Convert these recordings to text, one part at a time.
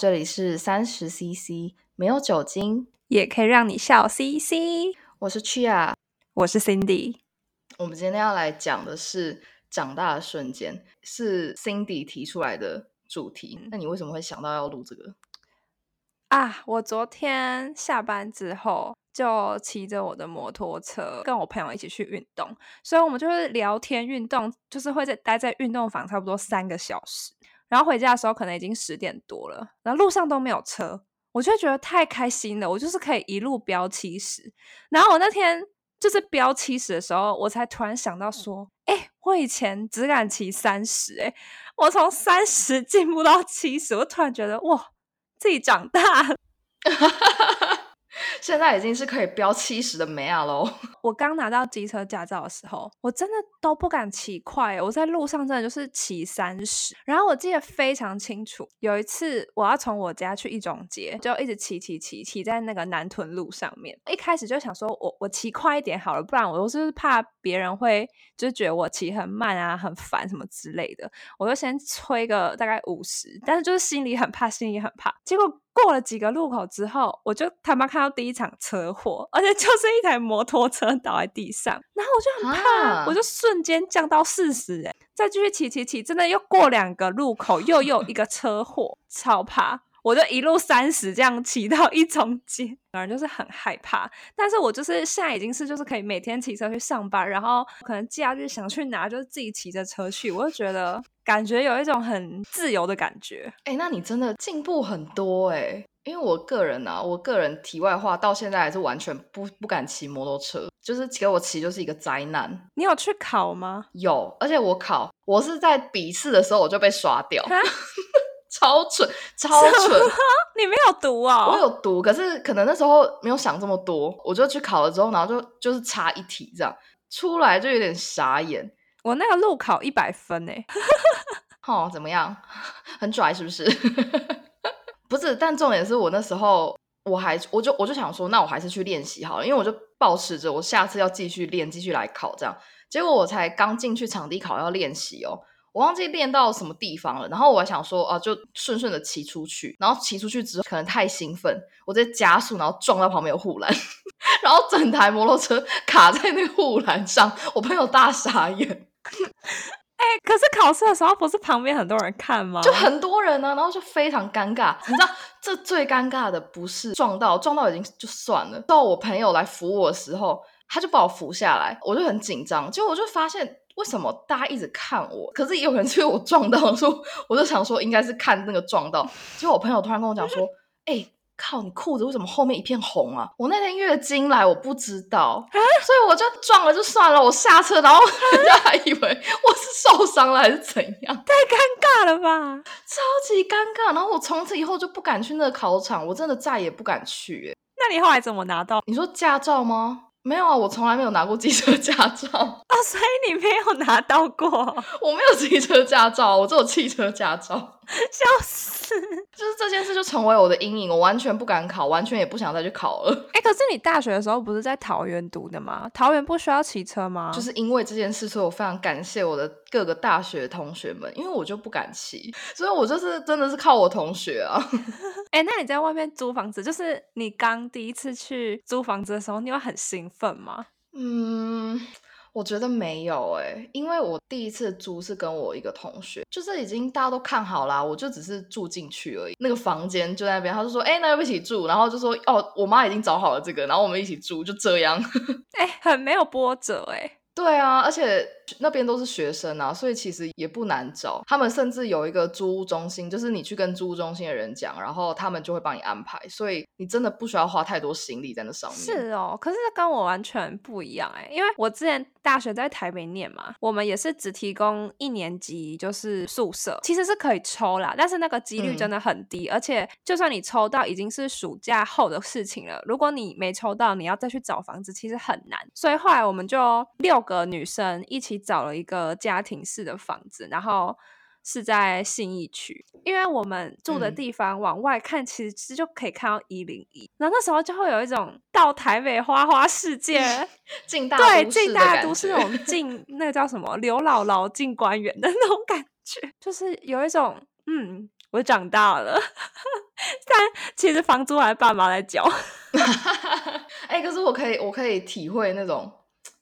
好，这里是三十 CC，没有酒精也可以让你笑 CC。我是 Chia，我是 Cindy。我们今天要来讲的是长大的瞬间，是 Cindy 提出来的主题。那你为什么会想到要录这个？啊，我昨天下班之后就骑着我的摩托车，跟我朋友一起去运动，所以我们就是聊天运动，就是会在待在运动房差不多三个小时。然后回家的时候可能已经十点多了，然后路上都没有车，我就觉得太开心了。我就是可以一路飙七十。然后我那天就是飙七十的时候，我才突然想到说，哎，我以前只敢骑三十，哎，我从三十 进步到七十，我突然觉得哇，自己长大了。现在已经是可以飙七十的梅亚喽！我刚拿到机车驾照的时候，我真的都不敢骑快，我在路上真的就是骑三十。然后我记得非常清楚，有一次我要从我家去一中街，就一直骑骑骑骑在那个南屯路上面。一开始就想说我我骑快一点好了，不然我就是怕别人会就是觉得我骑很慢啊，很烦什么之类的。我就先催个大概五十，但是就是心里很怕，心里很怕。结果。过了几个路口之后，我就他妈看到第一场车祸，而且就是一台摩托车倒在地上，然后我就很怕，啊、我就瞬间降到四十，哎，再继续骑骑骑，真的又过两个路口，又有一个车祸，超怕。我就一路三十这样骑到一中街，反正就是很害怕。但是我就是现在已经是就是可以每天骑车去上班，然后可能假日想去哪就是自己骑着车去，我就觉得感觉有一种很自由的感觉。哎、欸，那你真的进步很多哎、欸！因为我个人啊，我个人题外话到现在还是完全不不敢骑摩托车，就是给我骑就是一个灾难。你有去考吗？有，而且我考我是在笔试的时候我就被刷掉。超蠢，超蠢！你没有读啊、哦？我有读，可是可能那时候没有想这么多，我就去考了之后，然后就就是差一题这样，出来就有点傻眼。我那个路考一百分诶，哦，怎么样？很拽是不是？不是，但重点是我那时候我还我就我就想说，那我还是去练习好了，因为我就抱持着我下次要继续练，继续来考这样。结果我才刚进去场地考要练习哦。我忘记练到什么地方了，然后我还想说，啊，就顺顺的骑出去，然后骑出去之后可能太兴奋，我直接加速，然后撞到旁边有护栏，然后整台摩托车卡在那个护栏上，我朋友大傻眼。哎、欸，可是考试的时候不是旁边很多人看吗？就很多人呢、啊，然后就非常尴尬。你知道，这最尴尬的不是撞到，撞到已经就算了，到我朋友来扶我的时候，他就把我扶下来，我就很紧张，结果我就发现。为什么大家一直看我？可是也有人是因为我撞到，说我就想说应该是看那个撞到。结果我朋友突然跟我讲说：“哎、欸，靠，你裤子为什么后面一片红啊？”我那天月经来，我不知道，所以我就撞了就算了。我下车，然后人家还以为我是受伤了还是怎样？太尴尬了吧，超级尴尬。然后我从此以后就不敢去那个考场，我真的再也不敢去。那你后来怎么拿到？你说驾照吗？没有啊，我从来没有拿过机车驾照啊。哦，所以你没有拿到过？我没有机车驾照，我只有汽车驾照。笑死！就是这件事就成为我的阴影，我完全不敢考，完全也不想再去考了。哎，可是你大学的时候不是在桃园读的吗？桃园不需要骑车吗？就是因为这件事，所以我非常感谢我的各个大学同学们，因为我就不敢骑，所以我就是真的是靠我同学啊。哎，那你在外面租房子，就是你刚第一次去租房子的时候，你会很兴奋吗？嗯。我觉得没有哎、欸，因为我第一次租是跟我一个同学，就是已经大家都看好啦，我就只是住进去而已。那个房间就在那边，他就说：“哎、欸，那要不一起住？”然后就说：“哦，我妈已经找好了这个，然后我们一起住，就这样。” 哎，很没有波折哎、欸。对啊，而且那边都是学生啊，所以其实也不难找。他们甚至有一个租屋中心，就是你去跟租屋中心的人讲，然后他们就会帮你安排。所以你真的不需要花太多心力在那上面。是哦，可是跟我完全不一样哎，因为我之前大学在台北念嘛，我们也是只提供一年级就是宿舍，其实是可以抽啦，但是那个几率真的很低。嗯、而且就算你抽到，已经是暑假后的事情了。如果你没抽到，你要再去找房子，其实很难。所以后来我们就六。个女生一起找了一个家庭式的房子，然后是在信义区，因为我们住的地方往外看，其实就可以看到一零一。然后那时候就会有一种到台北花花世界，进大对进大都市那种进 那个叫什么刘姥姥进官员的那种感觉，就是有一种嗯，我长大了。但其实房租还是爸妈在缴。哎、欸，可是我可以，我可以体会那种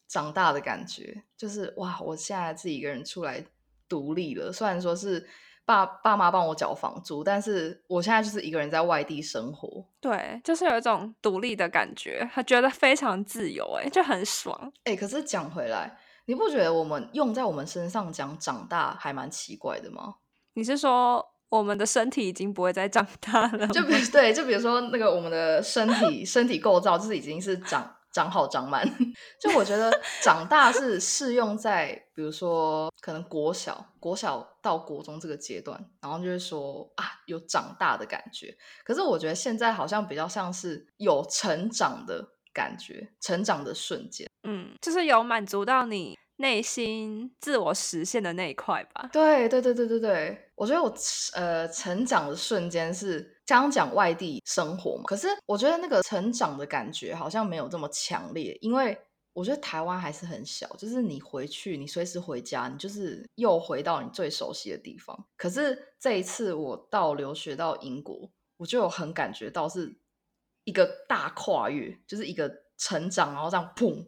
长大的感觉，就是哇，我现在自己一个人出来独立了。虽然说是爸爸妈帮我缴房租，但是我现在就是一个人在外地生活。对，就是有一种独立的感觉，他觉得非常自由，哎，就很爽。哎、欸，可是讲回来，你不觉得我们用在我们身上讲长大还蛮奇怪的吗？你是说？我们的身体已经不会再长大了，就比对，就比如说那个我们的身体身体构造就是已经是长长好长满。就我觉得长大是适用在比如说可能国小国小到国中这个阶段，然后就是说啊有长大的感觉。可是我觉得现在好像比较像是有成长的感觉，成长的瞬间，嗯，就是有满足到你。内心自我实现的那一块吧。对对对对对对，我觉得我呃成长的瞬间是刚刚讲外地生活嘛，可是我觉得那个成长的感觉好像没有这么强烈，因为我觉得台湾还是很小，就是你回去，你随时回家，你就是又回到你最熟悉的地方。可是这一次我到留学到英国，我就有很感觉到是一个大跨越，就是一个成长，然后这样砰。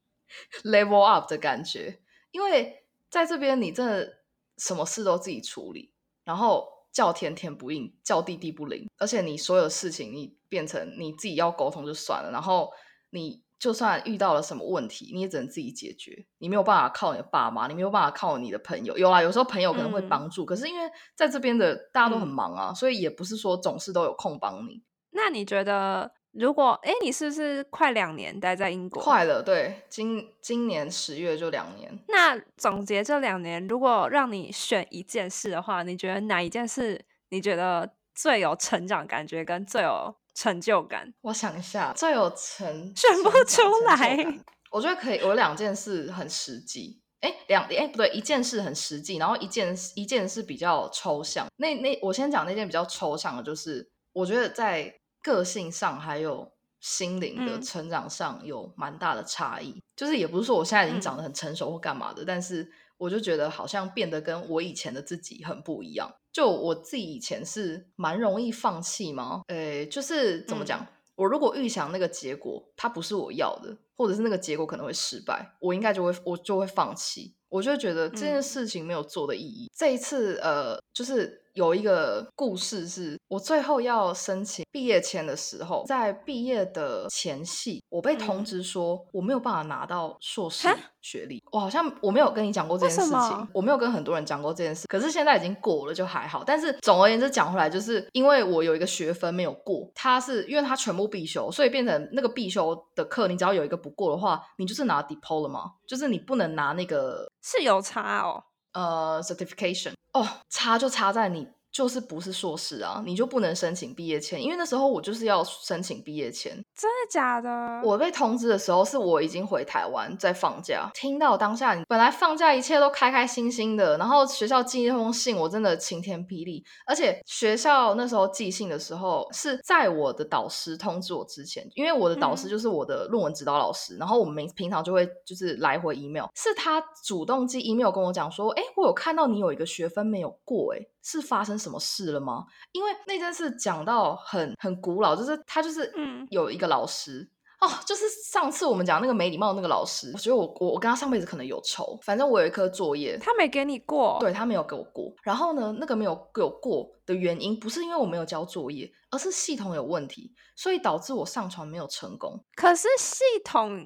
Level up 的感觉，因为在这边你真的什么事都自己处理，然后叫天天不应，叫地地不灵，而且你所有事情你变成你自己要沟通就算了，然后你就算遇到了什么问题，你也只能自己解决，你没有办法靠你的爸妈，你没有办法靠你的朋友，有啊，有时候朋友可能会帮助，嗯、可是因为在这边的大家都很忙啊，嗯、所以也不是说总是都有空帮你。那你觉得？如果哎，你是不是快两年待在英国？快了，对，今今年十月就两年。那总结这两年，如果让你选一件事的话，你觉得哪一件事你觉得最有成长感觉跟最有成就感？我想一下，最有成选不出来。我觉得可以，有两件事很实际。哎，两哎不对，一件事很实际，然后一件一件事比较抽象。那那我先讲那件比较抽象的，就是我觉得在。个性上还有心灵的成长上有蛮大的差异，嗯、就是也不是说我现在已经长得很成熟或干嘛的，嗯、但是我就觉得好像变得跟我以前的自己很不一样。就我自己以前是蛮容易放弃吗？诶，就是怎么讲？嗯、我如果预想那个结果它不是我要的，或者是那个结果可能会失败，我应该就会我就会放弃。我就觉得这件事情没有做的意义。嗯、这一次呃，就是。有一个故事是我最后要申请毕业签的时候，在毕业的前夕，我被通知说我没有办法拿到硕士学历。我好像我没有跟你讲过这件事情，我没有跟很多人讲过这件事。可是现在已经过了，就还好。但是总而言之讲回来，就是因为我有一个学分没有过，它是因为它全部必修，所以变成那个必修的课，你只要有一个不过的话，你就是拿 diploma，就是你不能拿那个是有差哦。呃，certification 哦，差就差在你就是不是硕士啊，你就不能申请毕业签，因为那时候我就是要申请毕业签。真的假的？我被通知的时候是我已经回台湾在放假，听到当下你本来放假一切都开开心心的，然后学校寄一封信，我真的晴天霹雳。而且学校那时候寄信的时候是在我的导师通知我之前，因为我的导师就是我的论文指导老师，嗯、然后我们平常就会就是来回 email，是他主动寄 email 跟我讲说，哎，我有看到你有一个学分没有过，哎。是发生什么事了吗？因为那件事讲到很很古老，就是他就是嗯有一个老师、嗯、哦，就是上次我们讲那个没礼貌的那个老师，我觉得我我我跟他上辈子可能有仇。反正我有一科作业，他没给你过，对，他没有给我过。然后呢，那个没有给我过的原因不是因为我没有交作业，而是系统有问题，所以导致我上传没有成功。可是系统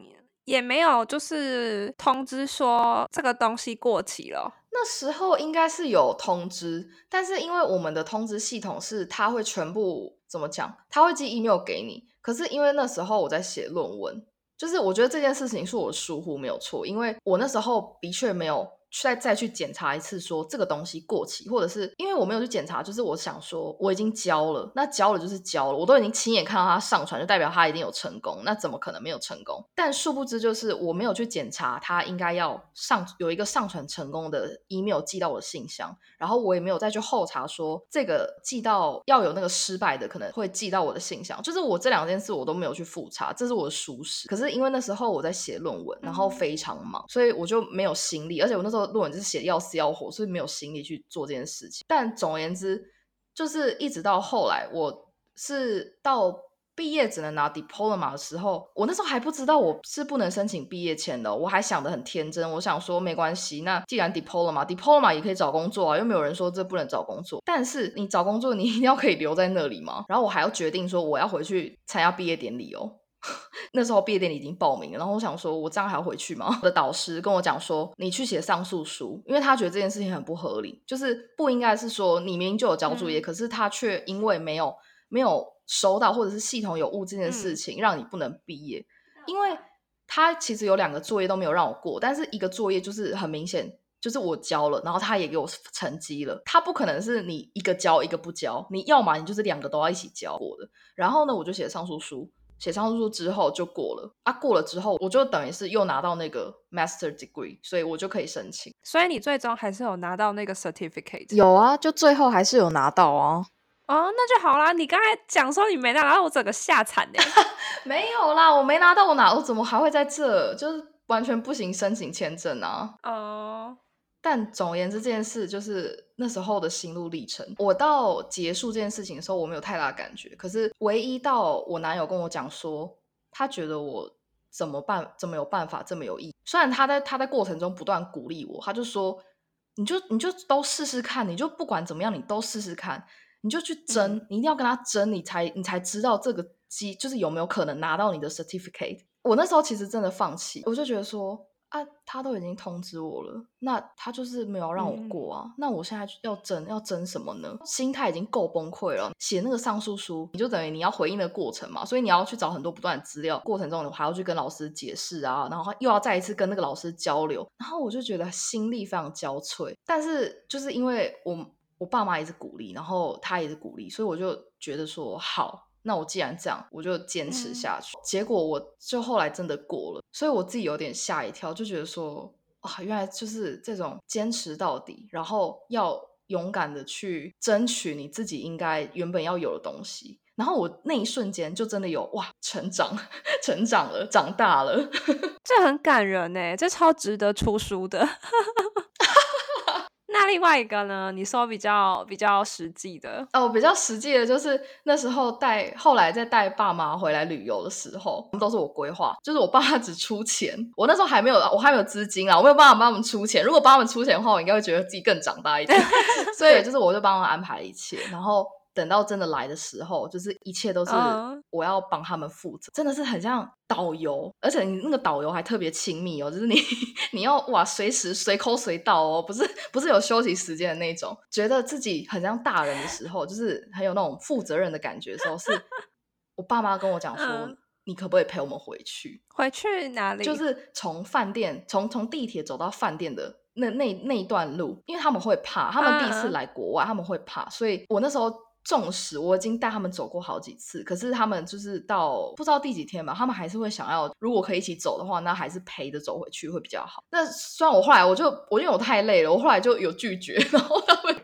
也没有就是通知说这个东西过期了。那时候应该是有通知，但是因为我们的通知系统是他会全部怎么讲，他会寄 email 给你。可是因为那时候我在写论文，就是我觉得这件事情是我疏忽没有错，因为我那时候的确没有。再再去检查一次，说这个东西过期，或者是因为我没有去检查，就是我想说我已经交了，那交了就是交了，我都已经亲眼看到它上传，就代表它一定有成功，那怎么可能没有成功？但殊不知，就是我没有去检查，它应该要上有一个上传成功的 email 寄到我的信箱，然后我也没有再去后查说这个寄到要有那个失败的可能会寄到我的信箱，就是我这两件事我都没有去复查，这是我的疏失。可是因为那时候我在写论文，然后非常忙，所以我就没有心力，而且我那时候。论文就是写要死要活，所以没有心力去做这件事情。但总而言之，就是一直到后来，我是到。毕业只能拿 diploma 的时候，我那时候还不知道我是不能申请毕业签的，我还想得很天真，我想说没关系，那既然 diploma，diploma 也可以找工作啊，又没有人说这不能找工作。但是你找工作，你一定要可以留在那里吗？然后我还要决定说我要回去参加毕业典礼哦。那时候毕业典礼已经报名了，然后我想说，我这样还要回去吗？我的导师跟我讲说，你去写上诉书，因为他觉得这件事情很不合理，就是不应该是说你明明就有交作业，嗯、可是他却因为没有没有。收到或者是系统有误这件事情，让你不能毕业，嗯、因为他其实有两个作业都没有让我过，但是一个作业就是很明显，就是我交了，然后他也给我成绩了，他不可能是你一个交一个不交，你要么你就是两个都要一起交过的。然后呢，我就写上诉书，写上诉书之后就过了，啊，过了之后我就等于是又拿到那个 master degree，所以我就可以申请。所以你最终还是有拿到那个 certificate？有啊，就最后还是有拿到啊。哦，那就好啦。你刚才讲说你没拿到，我整个吓惨呢。没有啦，我没拿到，我哪我怎么还会在这？就是完全不行申请签证啊。哦。但总而言之，这件事就是那时候的心路历程。我到结束这件事情的时候，我没有太大感觉。可是唯一到我男友跟我讲说，他觉得我怎么办，怎么有办法这么有意义。虽然他在他在过程中不断鼓励我，他就说，你就你就都试试看，你就不管怎么样，你都试试看。你就去争，嗯、你一定要跟他争，你才你才知道这个机就是有没有可能拿到你的 certificate。我那时候其实真的放弃，我就觉得说啊，他都已经通知我了，那他就是没有让我过啊，嗯、那我现在要争要争什么呢？心态已经够崩溃了。写那个上诉书，你就等于你要回应的过程嘛，所以你要去找很多不断的资料，过程中你还要去跟老师解释啊，然后又要再一次跟那个老师交流，然后我就觉得心力非常交瘁。但是就是因为我。我爸妈也是鼓励，然后他也是鼓励，所以我就觉得说好，那我既然这样，我就坚持下去。嗯、结果我就后来真的过了，所以我自己有点吓一跳，就觉得说啊，原来就是这种坚持到底，然后要勇敢的去争取你自己应该原本要有的东西。然后我那一瞬间就真的有哇，成长，成长了，长大了，这很感人呢，这超值得出书的。那另外一个呢？你说比较比较实际的哦，比较实际的就是那时候带，后来再带爸妈回来旅游的时候，都是我规划，就是我爸只出钱，我那时候还没有，我还没有资金啊，我没有办法帮他们出钱。如果帮他们出钱的话，我应该会觉得自己更长大一点。所以就是我就帮他们安排一切，然后。等到真的来的时候，就是一切都是我要帮他们负责，uh. 真的是很像导游，而且你那个导游还特别亲密哦，就是你 你要哇随时随口随到哦，不是不是有休息时间的那种，觉得自己很像大人的时候，就是很有那种负责任的感觉的时候，是 我爸妈跟我讲说，uh. 你可不可以陪我们回去？回去哪里？就 是从饭店从从地铁走到饭店的那那那一段路，因为他们会怕，他们第一次来国外，uh. 他们会怕，所以我那时候。纵使我已经带他们走过好几次，可是他们就是到不知道第几天吧，他们还是会想要，如果可以一起走的话，那还是陪着走回去会比较好。那虽然我后来我就我因为我太累了，我后来就有拒绝，然后他们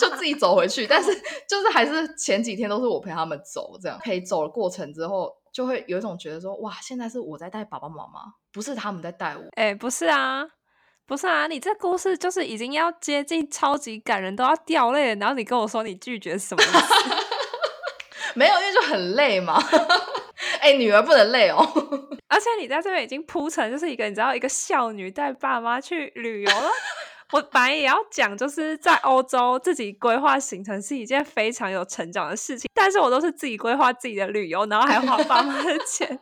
就自己走回去。但是就是还是前几天都是我陪他们走，这样陪走的过程之后，就会有一种觉得说，哇，现在是我在带爸爸妈妈，不是他们在带我。哎，不是啊。不是啊，你这故事就是已经要接近超级感人，都要掉泪了。然后你跟我说你拒绝什么？没有，因为就很累嘛。哎、欸，女儿不能累哦。而且你在这边已经铺成就是一个你知道一个少女带爸妈去旅游了。我本来也要讲，就是在欧洲自己规划行程是一件非常有成长的事情，但是我都是自己规划自己的旅游，然后还花爸妈的钱。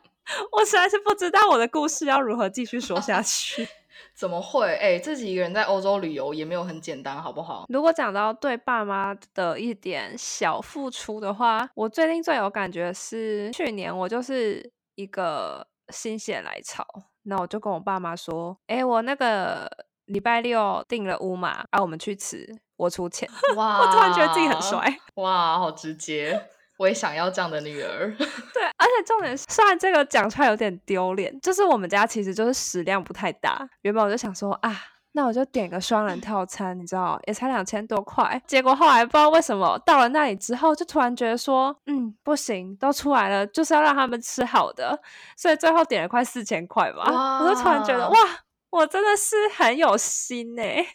我实在是不知道我的故事要如何继续说下去。怎么会？哎、欸，自己一个人在欧洲旅游也没有很简单，好不好？如果讲到对爸妈的一点小付出的话，我最近最有感觉是去年我就是一个心血来潮，那我就跟我爸妈说：“哎、欸，我那个礼拜六订了屋嘛，啊，我们去吃，我出钱。”哇，我突然觉得自己很帅，哇，好直接。我也想要这样的女儿。对，而且重点是，虽然这个讲出来有点丢脸，就是我们家其实就是食量不太大。原本我就想说啊，那我就点个双人套餐，你知道，也才两千多块。结果后来不知道为什么，到了那里之后，就突然觉得说，嗯，不行，都出来了，就是要让他们吃好的，所以最后点了快四千块吧。我就突然觉得，哇，我真的是很有心哎、欸。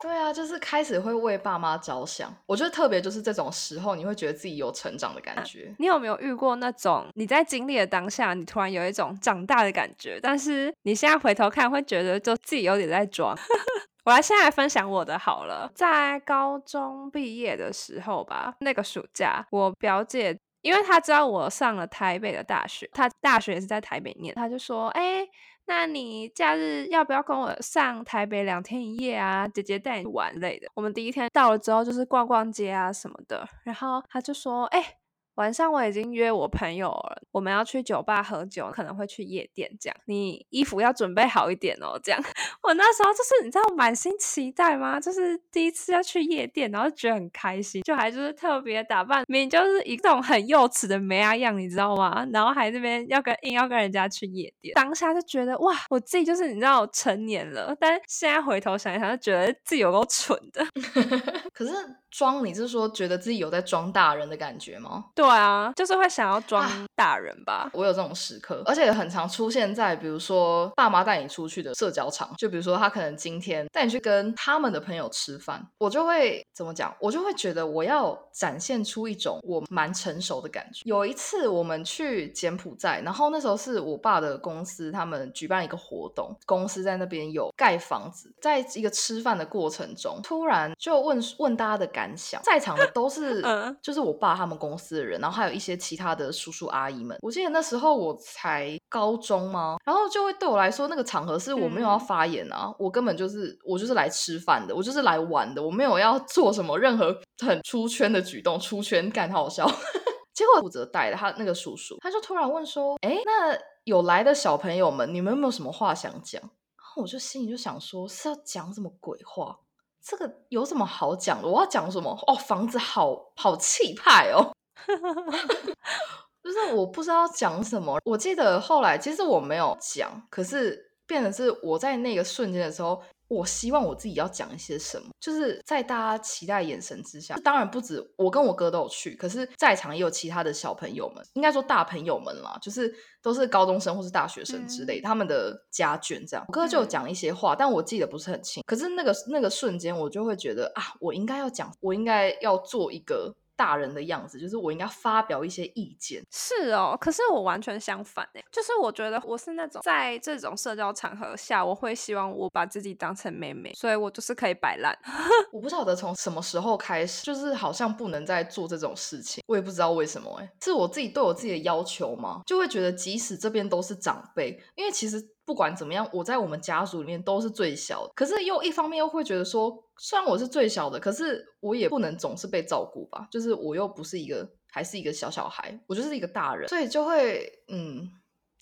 对啊，就是开始会为爸妈着想。我觉得特别就是这种时候，你会觉得自己有成长的感觉。啊，你有没有遇过那种你在经历的当下，你突然有一种长大的感觉，但是你现在回头看，会觉得就自己有点在装。我来现在来分享我的好了，在高中毕业的时候吧，那个暑假，我表姐因为她知道我上了台北的大学，她大学也是在台北念，她就说：“哎。”那你假日要不要跟我上台北两天一夜啊？姐姐带你玩类的。我们第一天到了之后就是逛逛街啊什么的，然后他就说：“哎、”晚上我已经约我朋友了，我们要去酒吧喝酒，可能会去夜店这样。你衣服要准备好一点哦，这样。我那时候就是你知道满心期待吗？就是第一次要去夜店，然后觉得很开心，就还就是特别打扮，明明就是一种很幼稚的妹啊样，你知道吗？然后还这边要跟硬要跟人家去夜店，当下就觉得哇，我自己就是你知道成年了，但现在回头想一想，就觉得自己有够蠢的。可是装，你是说觉得自己有在装大人的感觉吗？对。啊，就是会想要装大人吧。啊，我有这种时刻，而且很常出现在比如说爸妈带你出去的社交场，就比如说他可能今天带你去跟他们的朋友吃饭，我就会怎么讲？我就会觉得我要展现出一种我蛮成熟的感觉。有一次我们去柬埔寨，然后那时候是我爸的公司他们举办一个活动，公司在那边有盖房子，在一个吃饭的过程中，突然就问问大家的感想，在场的都是就是我爸他们公司的人。然后还有一些其他的叔叔阿姨们，我记得那时候我才高中吗？然后就会对我来说，那个场合是我没有要发言啊，嗯、我根本就是我就是来吃饭的，我就是来玩的，我没有要做什么任何很出圈的举动，出圈感好笑。结果负责带的他那个叔叔，他就突然问说：“哎，那有来的小朋友们，你们有没有什么话想讲？”然后我就心里就想说：“是要讲什么鬼话？这个有什么好讲的？我要讲什么？哦，房子好好气派哦。” 就是我不知道讲什么。我记得后来其实我没有讲，可是变成是我在那个瞬间的时候，我希望我自己要讲一些什么。就是在大家期待眼神之下，当然不止我跟我哥都有去，可是在场也有其他的小朋友们，应该说大朋友们啦，就是都是高中生或是大学生之类，嗯、他们的家眷这样。我哥就有讲一些话，嗯、但我记得不是很清。可是那个那个瞬间，我就会觉得啊，我应该要讲，我应该要做一个。大人的样子，就是我应该发表一些意见。是哦，可是我完全相反哎，就是我觉得我是那种在这种社交场合下，我会希望我把自己当成妹妹，所以我就是可以摆烂。我不晓得从什么时候开始，就是好像不能再做这种事情，我也不知道为什么哎，是我自己对我自己的要求吗？就会觉得即使这边都是长辈，因为其实。不管怎么样，我在我们家族里面都是最小的。可是又一方面又会觉得说，虽然我是最小的，可是我也不能总是被照顾吧。就是我又不是一个，还是一个小小孩，我就是一个大人，所以就会嗯，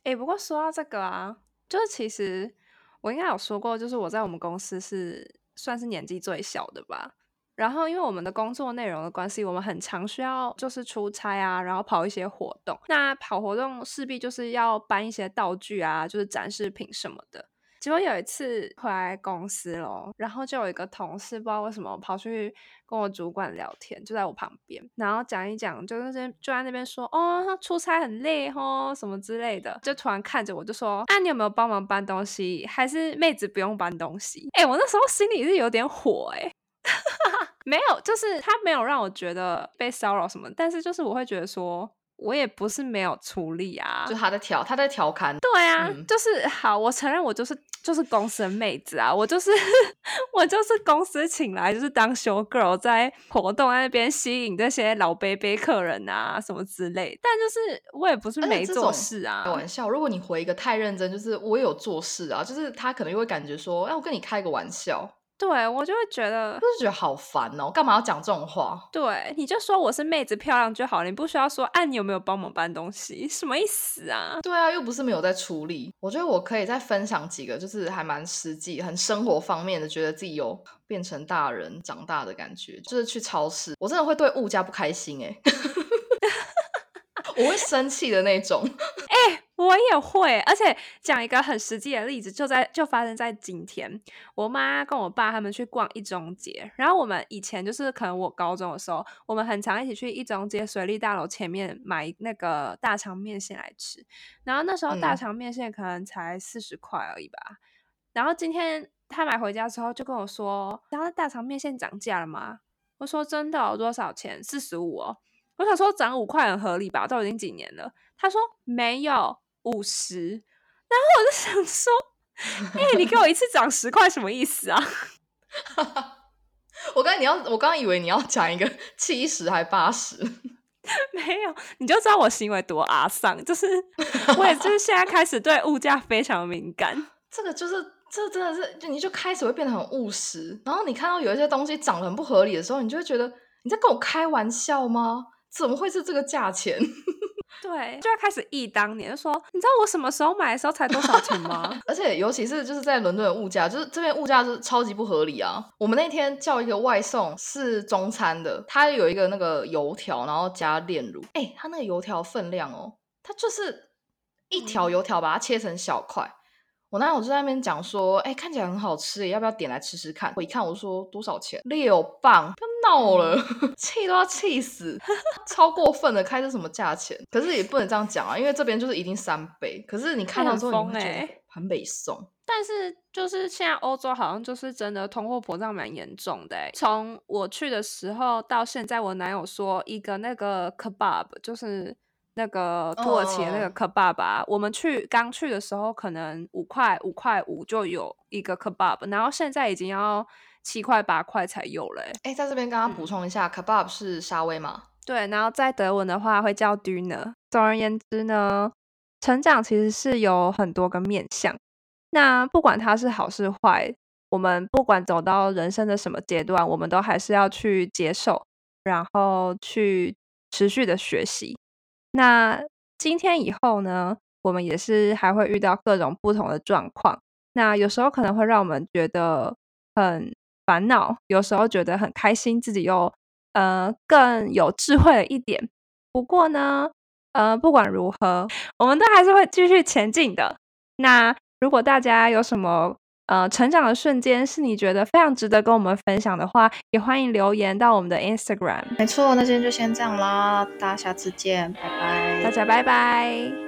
哎、不过说到这个啊，就是其实我应该有说过，就是我在我们公司是算是年纪最小的吧。然后，因为我们的工作内容的关系，我们很常需要就是出差啊，然后跑一些活动。那跑活动势必就是要搬一些道具啊，就是展示品什么的。结果有一次回来公司咯，然后就有一个同事不知道为什么跑去跟我主管聊天，就在我旁边，然后讲一讲，就那边就在那边说，哦，他出差很累哦，什么之类的，就突然看着我就说，啊，你有没有帮忙搬东西？还是妹子不用搬东西？哎，我那时候心里是有点火哎。没有，就是他没有让我觉得被骚扰什么，但是就是我会觉得说，我也不是没有出力啊，就他在调，他在调侃，对啊，嗯、就是好，我承认我就是就是公司的妹子啊，我就是 我就是公司请来就是当 show girl，在活动在那边吸引这些老杯杯客人啊什么之类，但就是我也不是没做事啊，开玩笑，如果你回一个太认真，就是我有做事啊，就是他可能又会感觉说，哎，我跟你开个玩笑。对，我就会觉得，就是觉得好烦哦，干嘛要讲这种话？对，你就说我是妹子漂亮就好，你不需要说，哎、啊，你有没有帮忙搬东西？什么意思啊？对啊，又不是没有在处理。我觉得我可以再分享几个，就是还蛮实际、很生活方面的，觉得自己有变成大人、长大的感觉。就是去超市，我真的会对物价不开心哎，我会生气的那种。哎、欸。我也会，而且讲一个很实际的例子，就在就发生在今天。我妈跟我爸他们去逛一中街，然后我们以前就是可能我高中的时候，我们很常一起去一中街水利大楼前面买那个大肠面线来吃。然后那时候大肠面线可能才四十块而已吧。嗯、然后今天他买回家之后就跟我说：“然后大肠面线涨价了吗？”我说：“真的哦，多少钱？四十五哦。”我想说涨五块很合理吧，都已经几年了。他说没有五十，然后我就想说：“哎、欸，你给我一次涨十块，什么意思啊？” 我刚才你要，我刚刚以为你要讲一个七十还八十，没有，你就知道我行为多阿丧，就是我也就是现在开始对物价非常敏感。这个就是，这真的是，就你就开始会变得很务实，然后你看到有一些东西涨得很不合理的时候，你就会觉得你在跟我开玩笑吗？怎么会是这个价钱？对，就要开始忆当年，就说你知道我什么时候买的时候才多少钱吗？而且尤其是就是在伦敦的物价，就是这边物价就是超级不合理啊！我们那天叫一个外送是中餐的，它有一个那个油条，然后加炼乳，哎，它那个油条分量哦，它就是一条油条把它切成小块。嗯我那我就在那边讲说，哎、欸，看起来很好吃，要不要点来吃吃看？我一看，我说多少钱？六磅，不要闹了，气都要气死，超过分的，开这什么价钱？可是也不能这样讲啊，因为这边就是一定三倍。可是你看到之后，你会觉得很北宋。但是就是现在欧洲好像就是真的通货膨胀蛮严重的。从我去的时候到现在，我男友说一个那个 kebab 就是。那个土耳其的那个 kebab，、啊 oh. 我们去刚去的时候可能五块五块五就有一个 kebab，然后现在已经要七块八块才有了。哎，在这边刚刚补充一下、嗯、kebab 是沙威吗。对，然后在德文的话会叫 Döner。总而言之呢，成长其实是有很多个面向。那不管它是好是坏，我们不管走到人生的什么阶段，我们都还是要去接受，然后去持续的学习。那今天以后呢，我们也是还会遇到各种不同的状况。那有时候可能会让我们觉得很烦恼，有时候觉得很开心，自己又呃更有智慧了一点。不过呢，呃，不管如何，我们都还是会继续前进的。那如果大家有什么，呃，成长的瞬间是你觉得非常值得跟我们分享的话，也欢迎留言到我们的 Instagram。没错，那今天就先这样啦，大家下次见，拜拜。大家拜拜。